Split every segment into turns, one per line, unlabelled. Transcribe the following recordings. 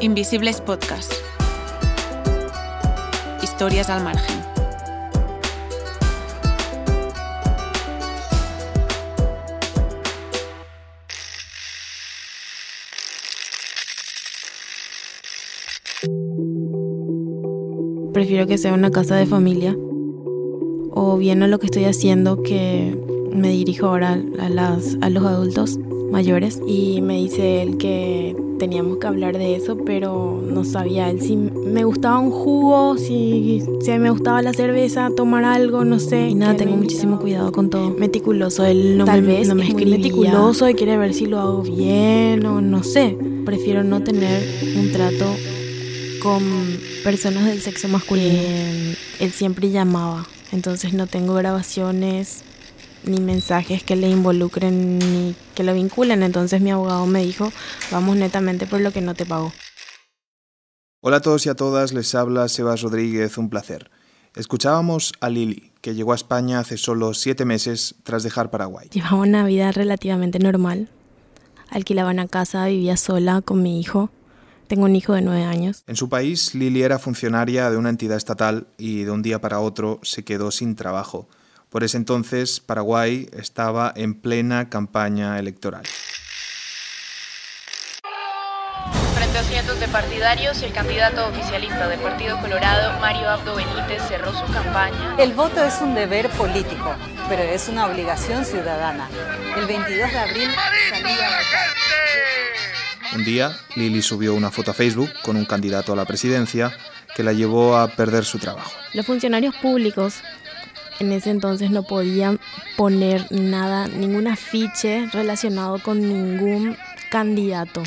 Invisibles Podcast. Historias al margen.
Prefiero que sea una casa de familia o bien a lo que estoy haciendo que me dirijo ahora a, a los adultos mayores y me dice él que teníamos que hablar de eso, pero no sabía él si me gustaba un jugo, si, si me gustaba la cerveza, tomar algo, no sé. Y nada, tengo muchísimo cuidado con todo. Meticuloso, él no Tal me, vez no me escribía. meticuloso y quiere ver si lo hago bien o no sé. Prefiero no tener un trato con personas del sexo masculino. él siempre llamaba, entonces no tengo grabaciones ni mensajes que le involucren ni que lo vinculen. Entonces mi abogado me dijo, vamos netamente por lo que no te pago.
Hola a todos y a todas, les habla Sebas Rodríguez, un placer. Escuchábamos a Lili, que llegó a España hace solo siete meses tras dejar Paraguay.
Llevaba una vida relativamente normal. Alquilaba una casa, vivía sola con mi hijo. Tengo un hijo de nueve años.
En su país, Lili era funcionaria de una entidad estatal y de un día para otro se quedó sin trabajo. Por ese entonces, Paraguay estaba en plena campaña electoral.
Frente a cientos de partidarios, el candidato oficialista del Partido Colorado, Mario Abdo Benítez, cerró su campaña.
El voto es un deber político, pero es una obligación ciudadana. El 22 de abril salía.
Un día, Lili subió una foto a Facebook con un candidato a la presidencia que la llevó a perder su trabajo.
Los funcionarios públicos en ese entonces no podían poner nada, ningún afiche relacionado con ningún candidato.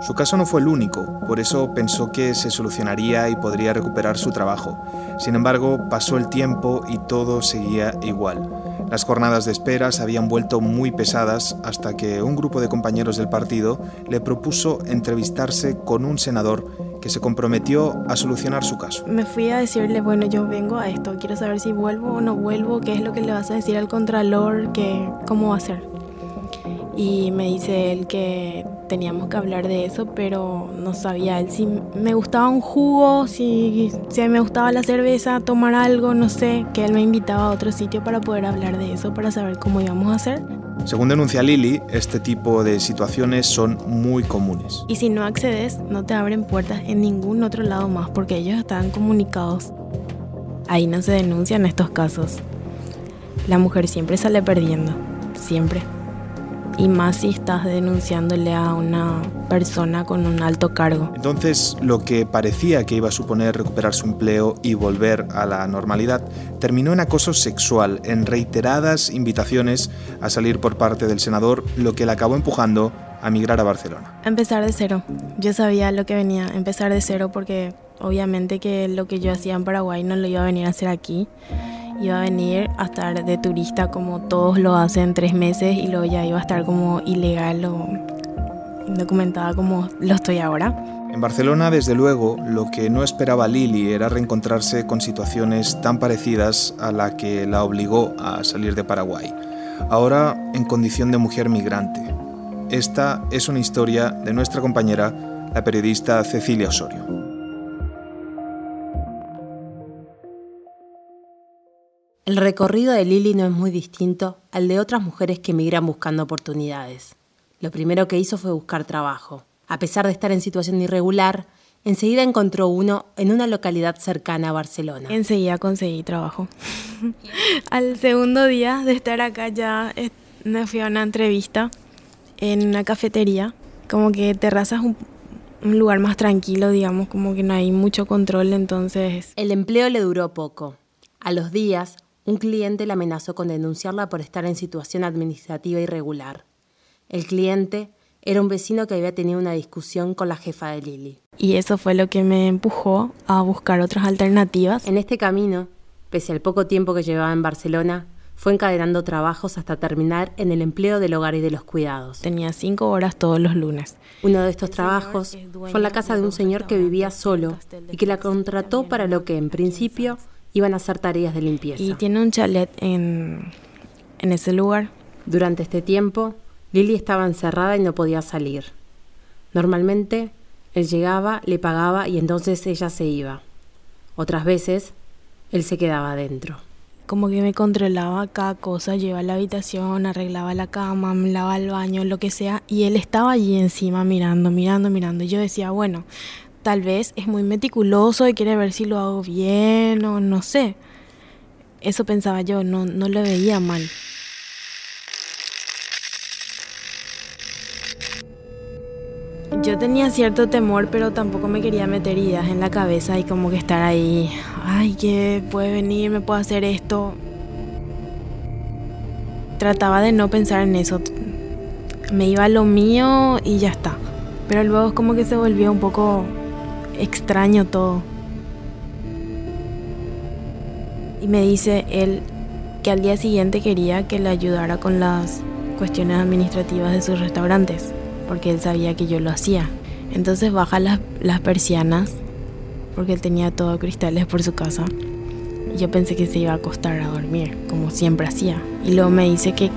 Su caso no fue el único, por eso pensó que se solucionaría y podría recuperar su trabajo. Sin embargo, pasó el tiempo y todo seguía igual. Las jornadas de espera se habían vuelto muy pesadas hasta que un grupo de compañeros del partido le propuso entrevistarse con un senador que se comprometió a solucionar su caso.
Me fui a decirle, bueno, yo vengo a esto, quiero saber si vuelvo o no vuelvo, qué es lo que le vas a decir al contralor, que, cómo va a ser. Y me dice él que teníamos que hablar de eso, pero no sabía él si me gustaba un jugo, si, si me gustaba la cerveza, tomar algo, no sé, que él me invitaba a otro sitio para poder hablar de eso, para saber cómo íbamos a hacer.
Según denuncia Lili, este tipo de situaciones son muy comunes.
Y si no accedes, no te abren puertas en ningún otro lado más porque ellos están comunicados. Ahí no se denuncian estos casos. La mujer siempre sale perdiendo, siempre y más si estás denunciándole a una persona con un alto cargo.
Entonces, lo que parecía que iba a suponer recuperar su empleo y volver a la normalidad, terminó en acoso sexual, en reiteradas invitaciones a salir por parte del senador, lo que le acabó empujando a migrar a Barcelona.
Empezar de cero. Yo sabía lo que venía, empezar de cero porque obviamente que lo que yo hacía en Paraguay no lo iba a venir a hacer aquí iba a venir a estar de turista como todos lo hacen tres meses y luego ya iba a estar como ilegal o indocumentada como lo estoy ahora.
En Barcelona, desde luego, lo que no esperaba Lili era reencontrarse con situaciones tan parecidas a la que la obligó a salir de Paraguay, ahora en condición de mujer migrante. Esta es una historia de nuestra compañera, la periodista Cecilia Osorio.
El recorrido de Lili no es muy distinto al de otras mujeres que emigran buscando oportunidades. Lo primero que hizo fue buscar trabajo. A pesar de estar en situación irregular, enseguida encontró uno en una localidad cercana a Barcelona.
Enseguida conseguí trabajo. Al segundo día de estar acá ya eh, me fui a una entrevista en una cafetería. Como que Terraza es un, un lugar más tranquilo, digamos, como que no hay mucho control, entonces...
El empleo le duró poco. A los días, un cliente la amenazó con denunciarla por estar en situación administrativa irregular. El cliente era un vecino que había tenido una discusión con la jefa de Lili.
Y eso fue lo que me empujó a buscar otras alternativas.
En este camino, pese al poco tiempo que llevaba en Barcelona, fue encadenando trabajos hasta terminar en el empleo del hogar y de los cuidados.
Tenía cinco horas todos los lunes.
Uno de estos trabajos fue en la casa de un señor que vivía solo y que la contrató para lo que, en principio, iban a hacer tareas de limpieza.
Y tiene un chalet en, en ese lugar.
Durante este tiempo, Lili estaba encerrada y no podía salir. Normalmente él llegaba, le pagaba y entonces ella se iba. Otras veces él se quedaba adentro.
Como que me controlaba cada cosa, llevaba la habitación, arreglaba la cama, me lavaba el baño, lo que sea, y él estaba allí encima mirando, mirando, mirando. Y yo decía, bueno, tal vez es muy meticuloso y quiere ver si lo hago bien o no sé. Eso pensaba yo, no, no lo veía mal. Yo tenía cierto temor, pero tampoco me quería meter ideas en la cabeza y como que estar ahí, ay, que puede venir, me puede hacer esto. Trataba de no pensar en eso. Me iba a lo mío y ya está. Pero luego como que se volvió un poco extraño todo. Y me dice él que al día siguiente quería que le ayudara con las cuestiones administrativas de sus restaurantes porque él sabía que yo lo hacía. Entonces baja las, las persianas, porque él tenía todo cristales por su casa. Y yo pensé que se iba a acostar a dormir, como siempre hacía. Y luego me dice que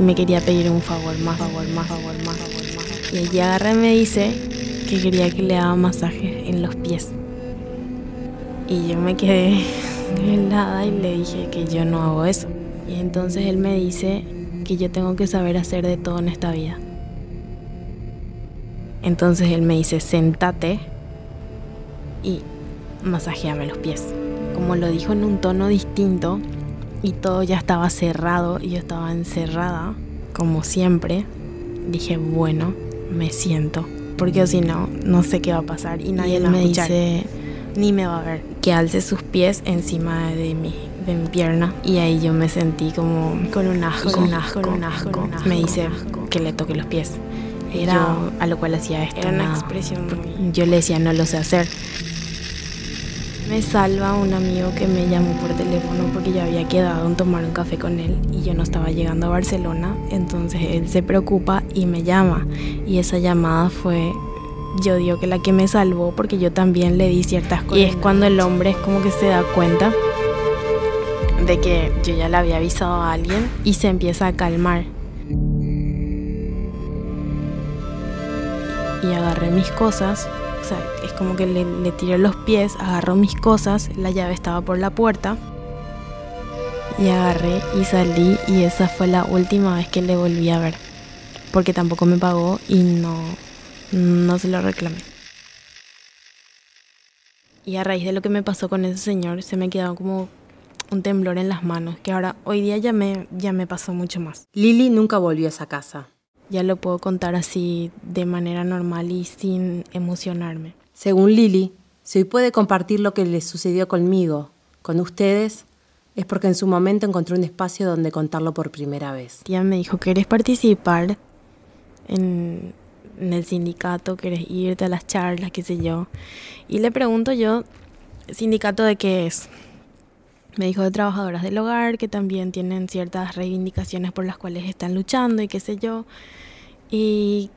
me quería pedir un favor más, favor más, favor más, favor más. Y ella agarra y me dice que quería que le haga masaje en los pies. Y yo me quedé helada y le dije que yo no hago eso. Y entonces él me dice que yo tengo que saber hacer de todo en esta vida. Entonces él me dice, sentate y masajeame los pies. Como lo dijo en un tono distinto y todo ya estaba cerrado y yo estaba encerrada, como siempre, dije, bueno, me siento. Porque si no, no sé qué va a pasar y nadie me dice, ni me va a ver. Que alce sus pies encima de mi, de mi pierna y ahí yo me sentí como con un asco, con un asco, con un asco. Me dice que le toque los pies era a lo cual hacía esto.
Era una expresión
Yo le decía, no lo sé hacer. Me salva un amigo que me llamó por teléfono porque yo había quedado en tomar un café con él y yo no estaba llegando a Barcelona. Entonces él se preocupa y me llama. Y esa llamada fue, yo digo que la que me salvó porque yo también le di ciertas cosas. Y es cuando el hombre es como que se da cuenta de que yo ya le había avisado a alguien y se empieza a calmar. y agarré mis cosas. Es como que le, tiré los pies, agarró mis cosas, la llave estaba por la puerta. Y agarré y salí y esa fue la última vez que le volví a ver. Porque tampoco me pagó y no, no se lo reclamé. Y a raíz de lo que me pasó con ese señor, se me quedó como un temblor en las manos, que ahora hoy día ya me, ya me pasó mucho más.
Lili nunca volvió a esa casa
ya lo puedo contar así de manera normal y sin emocionarme.
Según Lili, si hoy puede compartir lo que le sucedió conmigo, con ustedes, es porque en su momento encontró un espacio donde contarlo por primera vez.
Tía me dijo, ¿quieres participar en, en el sindicato? ¿Quieres irte a las charlas? qué sé yo. Y le pregunto yo, ¿sindicato de qué es? Me dijo de trabajadoras del hogar que también tienen ciertas reivindicaciones por las cuales están luchando y qué sé yo. Y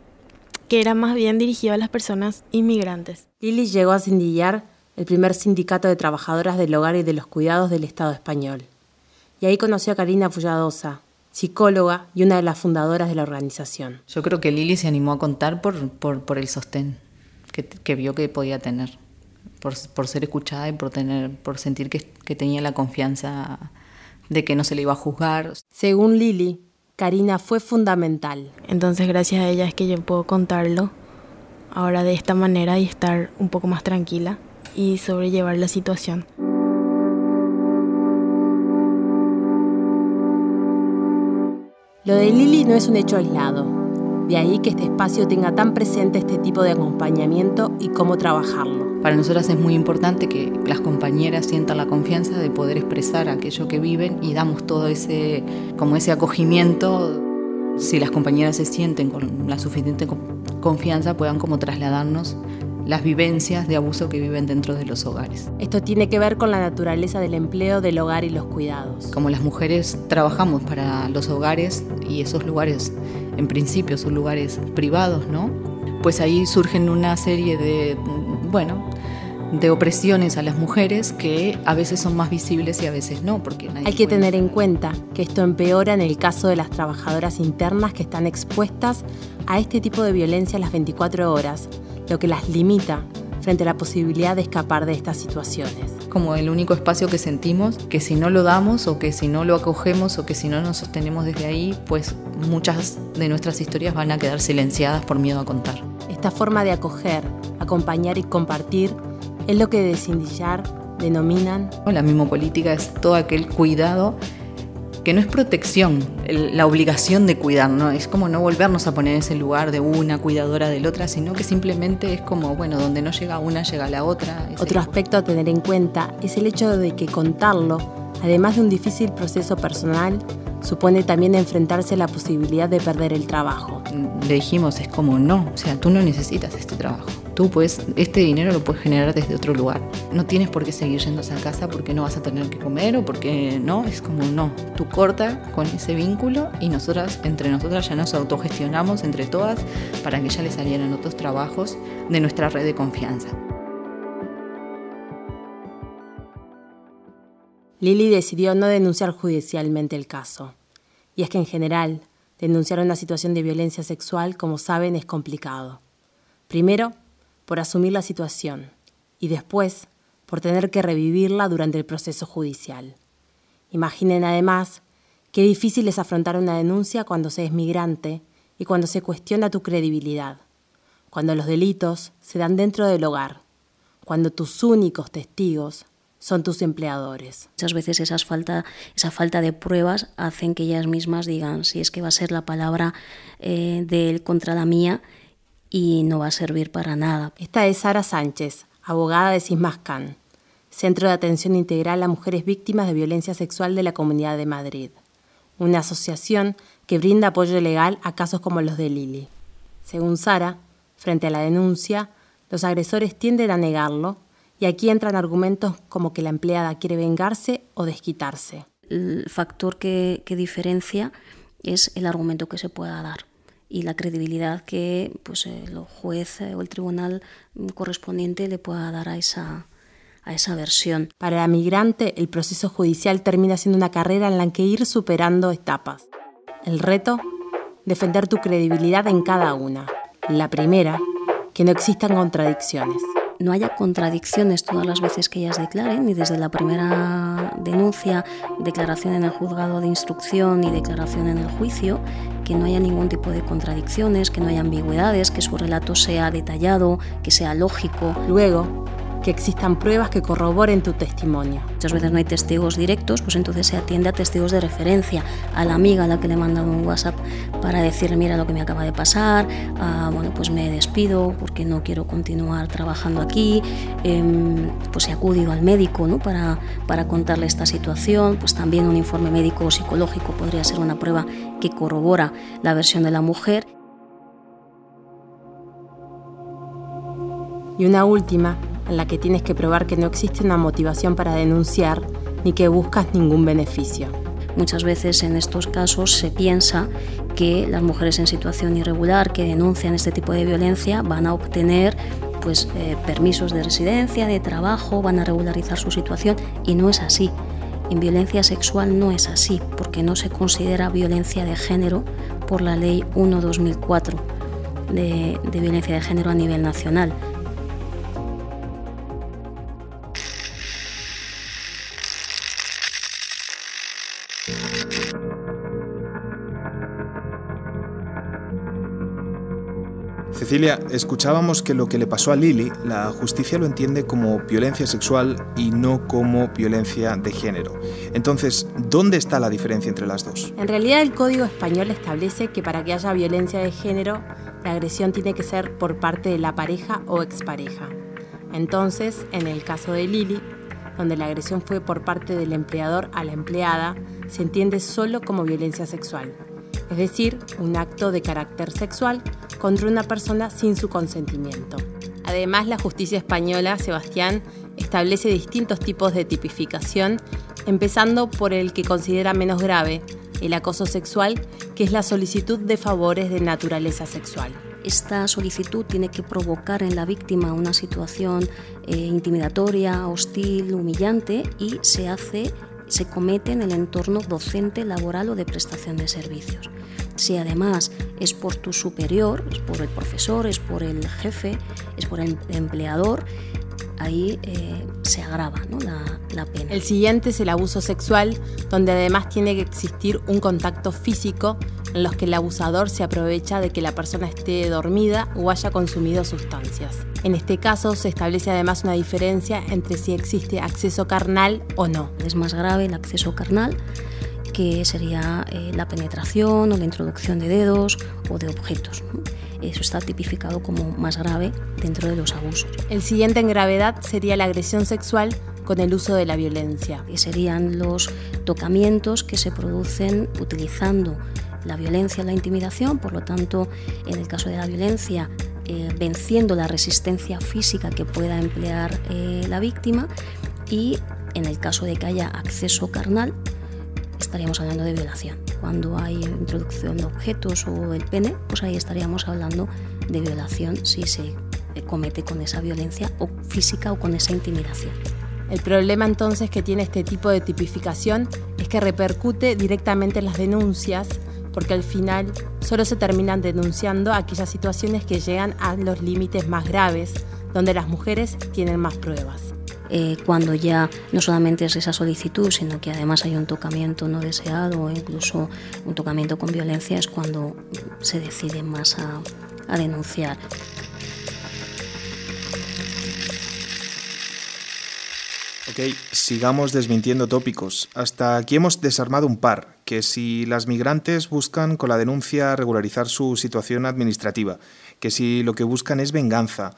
que era más bien dirigido a las personas inmigrantes.
Lili llegó a Sindillar, el primer sindicato de trabajadoras del hogar y de los cuidados del Estado español. Y ahí conoció a Karina Fulladosa, psicóloga y una de las fundadoras de la organización.
Yo creo que Lili se animó a contar por, por, el sostén que, que vio que podía tener por, ser escuchada y por, tener, por sentir que, que tenía la confianza de que no se le iba a juzgar.
Según Lili, Karina fue fundamental.
Entonces gracias a ella es que yo puedo contarlo ahora de esta manera y estar un poco más tranquila y sobrellevar la situación.
Lo de Lili no es un hecho aislado. De ahí que este espacio tenga tan presente este tipo de acompañamiento y cómo trabajarlo.
Para nosotras es muy importante que las compañeras sientan la confianza de poder expresar aquello que viven y damos todo ese, como ese acogimiento. Si las compañeras se sienten con la suficiente confianza, puedan como trasladarnos las vivencias de abuso que viven dentro de los hogares.
Esto tiene que ver con la naturaleza del empleo del hogar y los cuidados.
Como las mujeres trabajamos para los hogares y esos lugares en principio son lugares privados, ¿no? Pues ahí surgen una serie de, bueno, de opresiones a las mujeres que a veces son más visibles y a veces no, porque
Hay que tener en cuenta que esto empeora en el caso de las trabajadoras internas que están expuestas a este tipo de violencia las 24 horas, lo que las limita frente a la posibilidad de escapar de estas situaciones.
Como el único espacio que sentimos, que si no lo damos o que si no lo acogemos o que si no nos sostenemos desde ahí, pues muchas de nuestras historias van a quedar silenciadas por miedo a contar.
Esta forma de acoger, acompañar y compartir es lo que de Sindillar denominan...
La misma política es todo aquel cuidado que no es protección, la obligación de cuidar, ¿no? es como no volvernos a poner en ese lugar de una cuidadora de la otra, sino que simplemente es como, bueno, donde no llega una, llega la otra.
Otro aspecto a tener en cuenta es el hecho de que contarlo, además de un difícil proceso personal, supone también enfrentarse a la posibilidad de perder el trabajo.
Le dijimos, es como no, o sea, tú no necesitas este trabajo. Tú puedes, este dinero lo puedes generar desde otro lugar. No tienes por qué seguir yendo a casa porque no vas a tener que comer o porque no, es como no. Tú corta con ese vínculo y nosotras, entre nosotras ya nos autogestionamos entre todas para que ya le salieran otros trabajos de nuestra red de confianza.
Lili decidió no denunciar judicialmente el caso. Y es que en general, denunciar una situación de violencia sexual, como saben, es complicado. Primero, por asumir la situación y después, por tener que revivirla durante el proceso judicial. Imaginen además qué difícil es afrontar una denuncia cuando se es migrante y cuando se cuestiona tu credibilidad, cuando los delitos se dan dentro del hogar, cuando tus únicos testigos son tus empleadores.
Muchas veces esas falta, esa falta de pruebas hacen que ellas mismas digan si es que va a ser la palabra eh, de él contra la mía y no va a servir para nada.
Esta es Sara Sánchez, abogada de Sismascan, Centro de Atención Integral a Mujeres Víctimas de Violencia Sexual de la Comunidad de Madrid, una asociación que brinda apoyo legal a casos como los de Lili. Según Sara, frente a la denuncia, los agresores tienden a negarlo y aquí entran argumentos como que la empleada quiere vengarse o desquitarse.
El factor que, diferencia es el argumento que se pueda dar y la credibilidad que pues, el juez o el tribunal correspondiente le pueda dar a esa, a esa versión.
Para la migrante, el proceso judicial termina siendo una carrera en la que ir superando etapas. El reto, defender tu credibilidad en cada una. La primera, que no existan contradicciones
no haya contradicciones todas las veces que ellas declaren, ni desde la primera denuncia, declaración en el juzgado de instrucción y declaración en el juicio, que no haya ningún tipo de contradicciones, que no haya ambigüedades, que su relato sea detallado, que sea lógico.
Luego, que existan pruebas que corroboren tu testimonio.
Muchas veces no hay testigos directos, pues entonces se atiende a testigos de referencia, a la amiga a la que le he mandado un WhatsApp para decirle, mira lo que me acaba de pasar, ah, bueno, pues me despido porque no quiero continuar trabajando aquí, em, pues he acudido al médico ¿no? para, para contarle esta situación, pues también un informe médico o psicológico podría ser una prueba que corrobora la versión de la mujer.
Y una última, en la que tienes que probar que no existe una motivación para denunciar ni que buscas ningún beneficio.
Muchas veces en estos casos se piensa que las mujeres en situación irregular que denuncian este tipo de violencia van a obtener pues, eh, permisos de residencia, de trabajo, van a regularizar su situación y no es así. En violencia sexual no es así, porque no se considera violencia de género por la ley 1-2004 de, de violencia de género a nivel nacional.
Cecilia, escuchábamos que lo que le pasó a Lili, la justicia lo entiende como violencia sexual y no como violencia de género. Entonces, ¿dónde está la diferencia entre las dos?
En realidad el Código Español establece que para que haya violencia de género, la agresión tiene que ser por parte de la pareja o expareja. Entonces, en el caso de Lili, donde la agresión fue por parte del empleador a la empleada, se entiende solo como violencia sexual es decir, un acto de carácter sexual contra una persona sin su consentimiento. Además, la justicia española, Sebastián, establece distintos tipos de tipificación, empezando por el que considera menos grave, el acoso sexual, que es la solicitud de favores de naturaleza sexual.
esta solicitud tiene que provocar en la víctima una situación eh, intimidatoria, hostil, humillante y se hace se comete en el entorno docente, laboral o de prestación de servicios. Si además es por tu superior, es por el profesor, es por el jefe, es por el empleador, ahí eh, se agrava la, la, pena.
El siguiente es el abuso sexual, donde además tiene que existir un contacto físico en los que el abusador se aprovecha de que la persona esté dormida o haya consumido sustancias. En este caso se establece además una diferencia entre si existe acceso carnal o no.
Es más grave el acceso carnal que sería eh, la penetración o la introducción de dedos o de objetos. Eso está tipificado como más grave dentro de los abusos.
El siguiente en gravedad sería la agresión sexual con el uso de la violencia.
Que serían los tocamientos que se producen utilizando la violencia, la intimidación, por lo tanto, en el caso de la violencia, eh, venciendo la resistencia física que pueda emplear eh, la víctima y en el caso de que haya acceso carnal, estaríamos hablando de violación. Cuando hay introducción de objetos o del pene, pues ahí estaríamos hablando de violación si se comete con esa violencia o física o con esa intimidación.
El problema entonces que tiene este tipo de tipificación es que repercute directamente en las denuncias porque al final solo se terminan denunciando aquellas situaciones que llegan a los límites más graves, donde las mujeres tienen más pruebas.
Eh, cuando ya no solamente es esa solicitud, sino que además hay un tocamiento no deseado o incluso un tocamiento con violencia, es cuando se decide más a, a denunciar.
Ok, sigamos desmintiendo tópicos. Hasta aquí hemos desarmado un par, que si las migrantes buscan con la denuncia regularizar su situación administrativa, que si lo que buscan es venganza.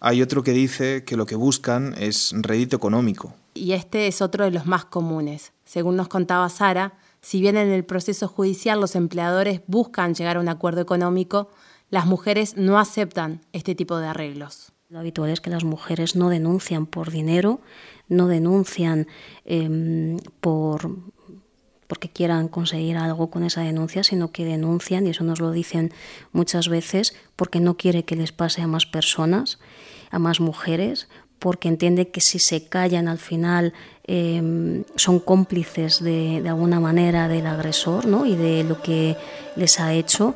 Hay otro que dice que lo que buscan es rédito económico.
Y este es otro de los más comunes. Según nos contaba Sara, si bien en el proceso judicial los empleadores buscan llegar a un acuerdo económico, las mujeres no aceptan este tipo de arreglos.
Lo habitual es que las mujeres no denuncian por dinero, no denuncian em, por porque quieran conseguir algo con esa denuncia, sino que denuncian, y eso nos lo dicen muchas veces, porque no quiere que les pase a más personas, a más mujeres, porque entiende que si se callan al final em, son cómplices de, de, alguna manera del agresor ¿no? y de lo que les ha hecho.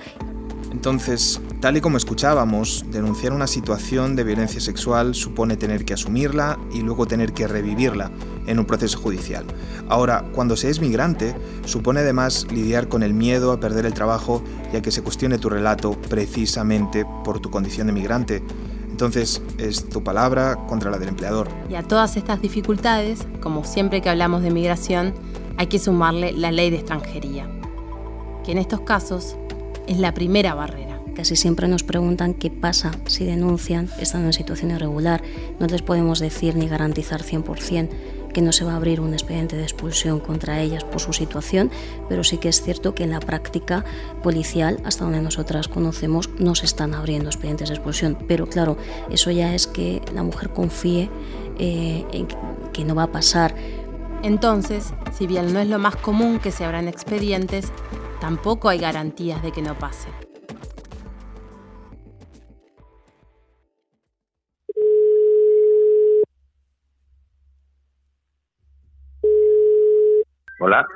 Entonces, tal y como escuchábamos, denunciar una situación de violencia sexual supone tener que asumirla y luego tener que revivirla en un proceso judicial. Ahora, cuando se es migrante, supone además lidiar con el miedo a perder el trabajo y a que se cuestione tu relato precisamente por tu condición de migrante. Entonces, es tu palabra contra la del empleador.
Y a todas estas dificultades, como siempre que hablamos de migración, hay que sumarle la ley de extranjería, que en estos casos es la primera barrera.
Casi siempre nos preguntan qué pasa si denuncian estando en situación irregular. No les podemos decir ni garantizar 100% no se va a abrir un expediente de expulsión contra ellas por su situación, pero sí que es cierto que en la práctica policial, hasta donde nosotras conocemos, no se están abriendo expedientes de expulsión. Pero claro, eso ya es que la mujer confíe eh, en que no va a pasar.
Entonces, si bien no es lo más común que se abran expedientes, tampoco hay garantías de que no pase.
Hola.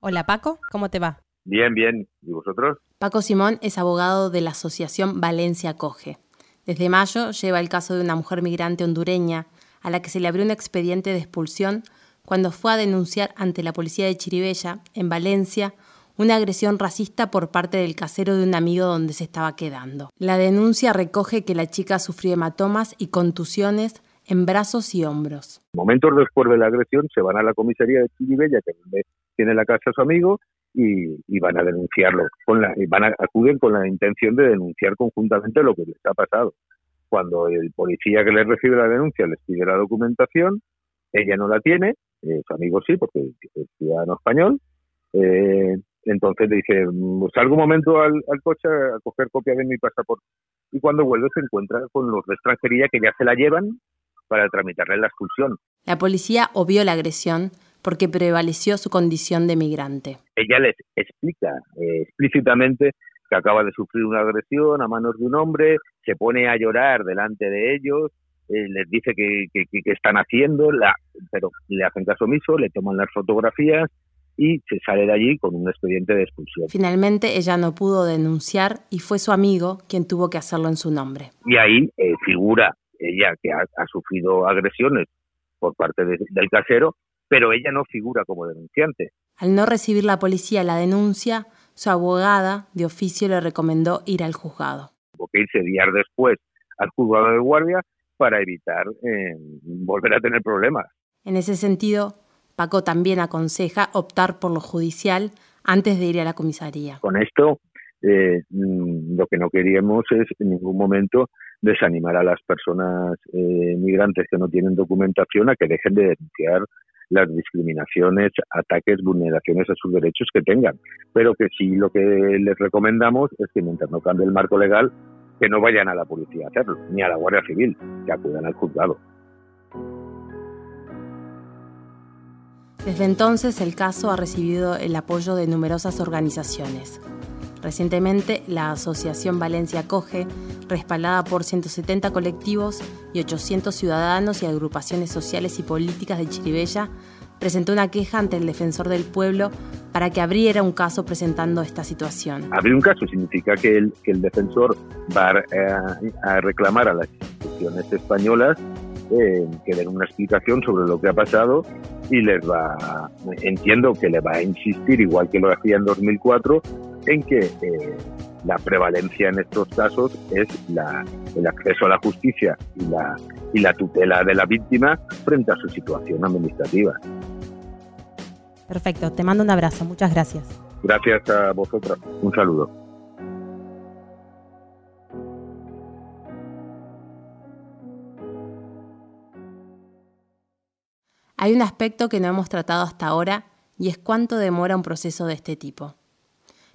Hola Paco, ¿cómo te va?
Bien, bien. ¿Y vosotros?
Paco Simón es abogado de la Asociación Valencia Coge. Desde mayo lleva el caso de una mujer migrante hondureña a la que se le abrió un expediente de expulsión cuando fue a denunciar ante la policía de Chiribella, en Valencia, una agresión racista por parte del casero de un amigo donde se estaba quedando. La denuncia recoge que la chica sufrió hematomas y contusiones en brazos y hombros.
Momentos después de la agresión se van a la comisaría de Chiribella, que tiene la casa su amigo, y, van a denunciarlo. Con la, y van a, acuden con la intención de denunciar conjuntamente lo que les ha pasado. Cuando el policía que les recibe la denuncia les pide la documentación, ella no la tiene, eh, su amigo sí, porque es ciudadano español, eh, entonces le dice, mm, salgo un momento al, coche a coger copia de mi pasaporte. Y cuando vuelve se encuentra con los de extranjería que ya se la llevan para tramitarle la expulsión.
La policía obvió la agresión porque prevaleció su condición de migrante.
Ella les explica eh, explícitamente que acaba de sufrir una agresión a manos de un hombre, se pone a llorar delante de ellos, eh, les dice que, que, están haciendo, la, pero le hacen caso omiso, le toman las fotografías y se sale de allí con un expediente de expulsión.
Finalmente ella no pudo denunciar y fue su amigo quien tuvo que hacerlo en su nombre.
Y ahí eh, figura ella que ha, sufrido agresiones por parte del casero, pero ella no figura como denunciante.
Al no recibir la policía la denuncia, su abogada de oficio le recomendó ir al juzgado.
Tuvo que irse días después al juzgado de guardia para evitar eh, volver a tener problemas.
En ese sentido, Paco también aconseja optar por lo judicial antes de ir a la comisaría.
Con esto, eh, mm, lo que no queríamos es en ningún momento desanimar a las personas eh, migrantes que no tienen documentación a que dejen de denunciar las discriminaciones, ataques, vulneraciones a sus derechos que tengan. Pero que sí lo que les recomendamos es que mientras no cambie el marco legal, que no vayan a la policía a hacerlo, ni a la Guardia Civil, que acudan al juzgado.
Desde entonces el caso ha recibido el apoyo de numerosas organizaciones. Recientemente, la Asociación Valencia Coge, respaldada por 170 colectivos y 800 ciudadanos y agrupaciones sociales y políticas de Chiribella, presentó una queja ante el defensor del pueblo para que abriera un caso presentando esta situación.
Abrir un caso significa que el, defensor va a, reclamar a las instituciones españolas eh, que den una explicación sobre lo que ha pasado y les va, entiendo que le va a insistir, igual que lo hacía en 2004, en que eh, la prevalencia en estos casos es la, el acceso a la justicia y la, y la tutela de la víctima frente a su situación administrativa.
Perfecto, te mando un abrazo, muchas gracias.
Gracias a vosotras, un saludo.
Hay un aspecto que no hemos tratado hasta ahora y es cuánto demora un proceso de este tipo.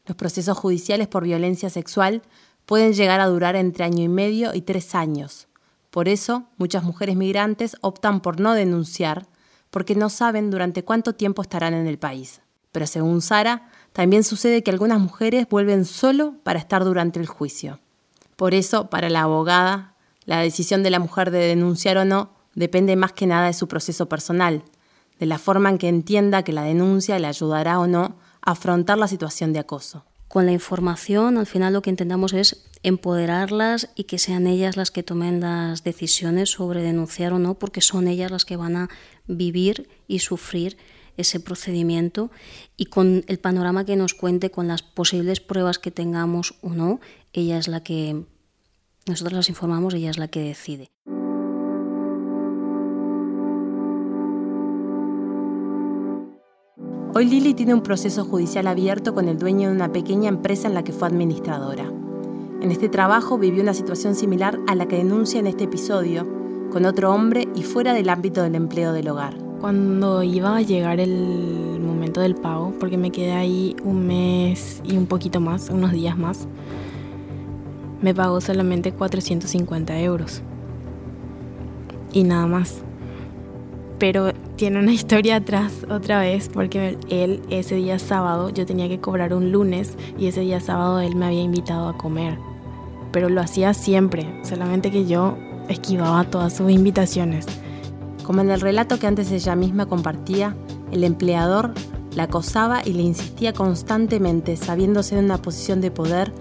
Los procesos judiciales por violencia sexual pueden llegar a durar entre año y medio y tres años. Por eso, muchas mujeres migrantes optan por no denunciar porque no saben durante cuánto tiempo estarán en el país. Pero según Sara, también sucede que algunas mujeres vuelven solo para estar durante el juicio. Por eso, para la abogada, la decisión de la mujer de denunciar o no depende más que nada de su proceso personal, de la forma en que entienda que la denuncia le ayudará o no afrontar la situación de acoso.
Con la información, al final lo que intentamos es empoderarlas y que sean ellas las que tomen las decisiones sobre denunciar o no, porque son ellas las que van a vivir y sufrir ese procedimiento y con el panorama que nos cuente, con las posibles pruebas que tengamos o no, ella es la que, nosotros las informamos, ella es la que decide.
Hoy Lili tiene un proceso judicial abierto con el dueño de una pequeña empresa en la que fue administradora. En este trabajo vivió una situación similar a la que denuncia en este episodio, con otro hombre y fuera del ámbito del empleo del hogar.
Cuando iba a llegar el momento del pago, porque me quedé ahí un mes y un poquito más, unos días más, me pagó solamente 450 euros. Y nada más. Pero tiene una historia atrás otra vez porque él ese día sábado yo tenía que cobrar un lunes y ese día sábado él me había invitado a comer. Pero lo hacía siempre, solamente que yo esquivaba todas sus invitaciones.
Como en el relato que antes ella misma compartía, el empleador la acosaba y le insistía constantemente, sabiéndose en una posición de poder,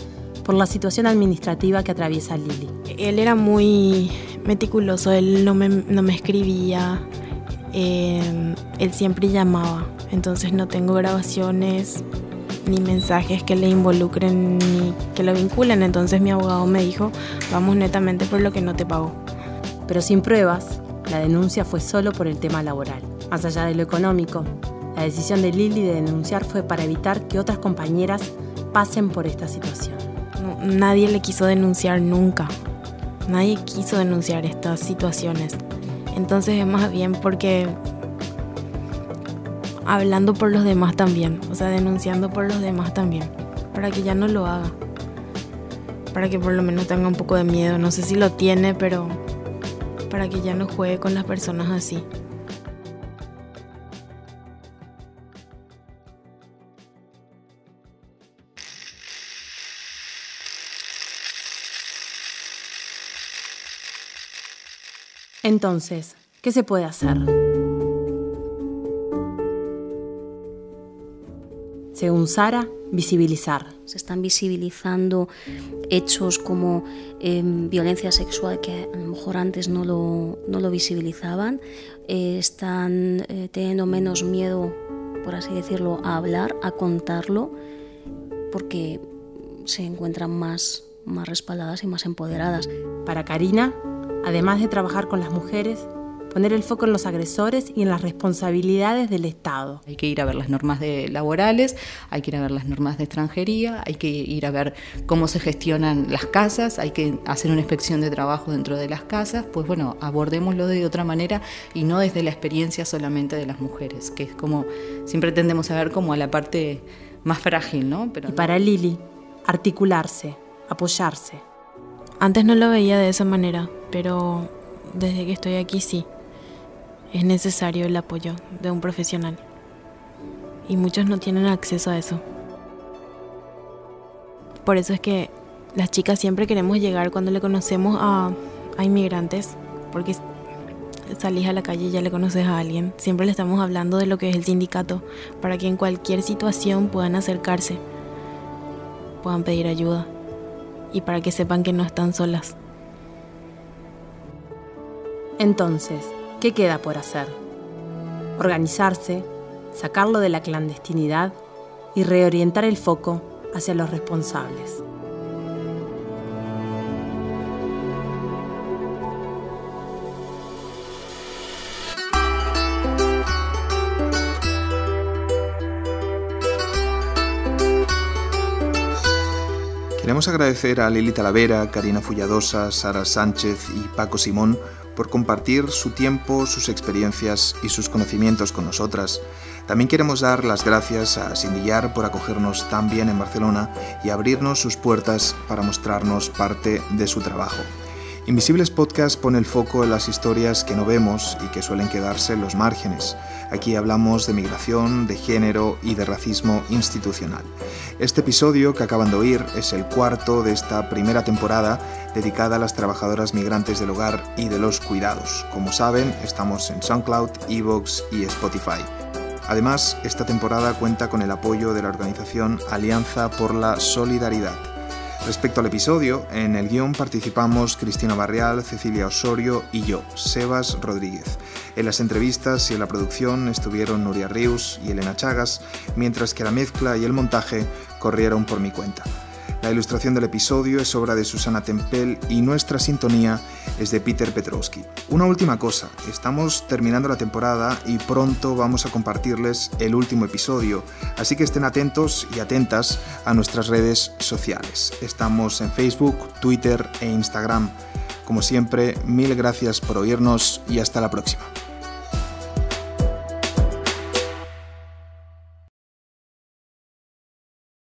por la situación administrativa que atraviesa Lili.
Él era muy meticuloso, él no me, no me escribía, Em, él siempre llamaba, entonces no tengo grabaciones ni mensajes que le involucren ni que lo vinculen, entonces mi abogado me dijo, vamos netamente por lo que no te pagó.
Pero sin pruebas, la denuncia fue solo por el tema laboral. Más allá de lo económico, la decisión de Lili de denunciar fue para evitar que otras compañeras pasen por esta situación.
nadie le quiso denunciar nunca. Nadie quiso denunciar estas situaciones. Entonces es más bien porque hablando por los demás también, o sea, denunciando por los demás también, para que ya no lo haga, para que por lo menos tenga un poco de miedo, no sé si lo tiene, pero para que ya no juegue con las personas así.
Entonces, ¿qué se puede hacer? Según Sara, visibilizar.
Se están visibilizando hechos como em, violencia sexual que a lo mejor antes no lo, no lo visibilizaban. Eh, están eh, teniendo menos miedo, por así decirlo, a hablar, a contarlo, porque se encuentran más, más respaldadas y más empoderadas.
Para Karina, además de trabajar con las mujeres, poner el foco en los agresores y en las responsabilidades del Estado.
Hay que ir a ver las normas de laborales, hay que ir a ver las normas de extranjería, hay que ir a ver cómo se gestionan las casas, hay que hacer una inspección de trabajo dentro de las casas, pues bueno, abordémoslo de otra manera y no desde la experiencia solamente de las mujeres, que es como siempre tendemos a ver como a la parte más frágil, ¿no?
Pero y para Lili, articularse, apoyarse.
Antes no lo veía de esa manera, pero desde que estoy aquí sí es necesario el apoyo de un profesional. Y muchos no tienen acceso a eso. Por eso es que las chicas siempre queremos llegar cuando le conocemos a, inmigrantes, porque salís a la calle y ya le conoces a alguien. Siempre le estamos hablando de lo que es el sindicato, para que en cualquier situación puedan acercarse, puedan pedir ayuda y para que sepan que no están solas.
Entonces, ¿Qué queda por hacer? Organizarse, sacarlo de la clandestinidad y reorientar el foco hacia los responsables.
Queremos agradecer a Lili Talavera, Karina Fulladosa, Sara Sánchez y Paco Simón por compartir su tiempo, sus experiencias y sus conocimientos con nosotras. También queremos dar las gracias a Sindillar por acogernos tan bien en Barcelona y abrirnos sus puertas para mostrarnos parte de su trabajo. Invisibles Podcast pone el foco en las historias que no vemos y que suelen quedarse en los márgenes. Aquí hablamos de migración, de género y de racismo institucional. Este episodio que acaban de oír es el cuarto de esta primera temporada dedicada a las trabajadoras migrantes del hogar y de los cuidados. Como saben, estamos en SoundCloud, Evox y Spotify. Además, esta temporada cuenta con el apoyo de la organización Alianza por la Solidaridad Respecto al episodio, en el guion participamos Cristina Barrial, Cecilia Osorio y yo, Sebas Rodríguez. En las entrevistas y en la producción estuvieron Nuria Rius y Elena Chagas, mientras que la mezcla y el montaje corrieron por mi cuenta. La ilustración del episodio es obra de Susana Tempel y nuestra sintonía es de Peter Petrowski. Una última cosa, estamos terminando la temporada y pronto vamos a compartirles el último episodio, así que estén atentos y atentas a nuestras redes sociales. Estamos en Facebook, Twitter e Instagram. Como siempre, mil gracias por oírnos y hasta la próxima.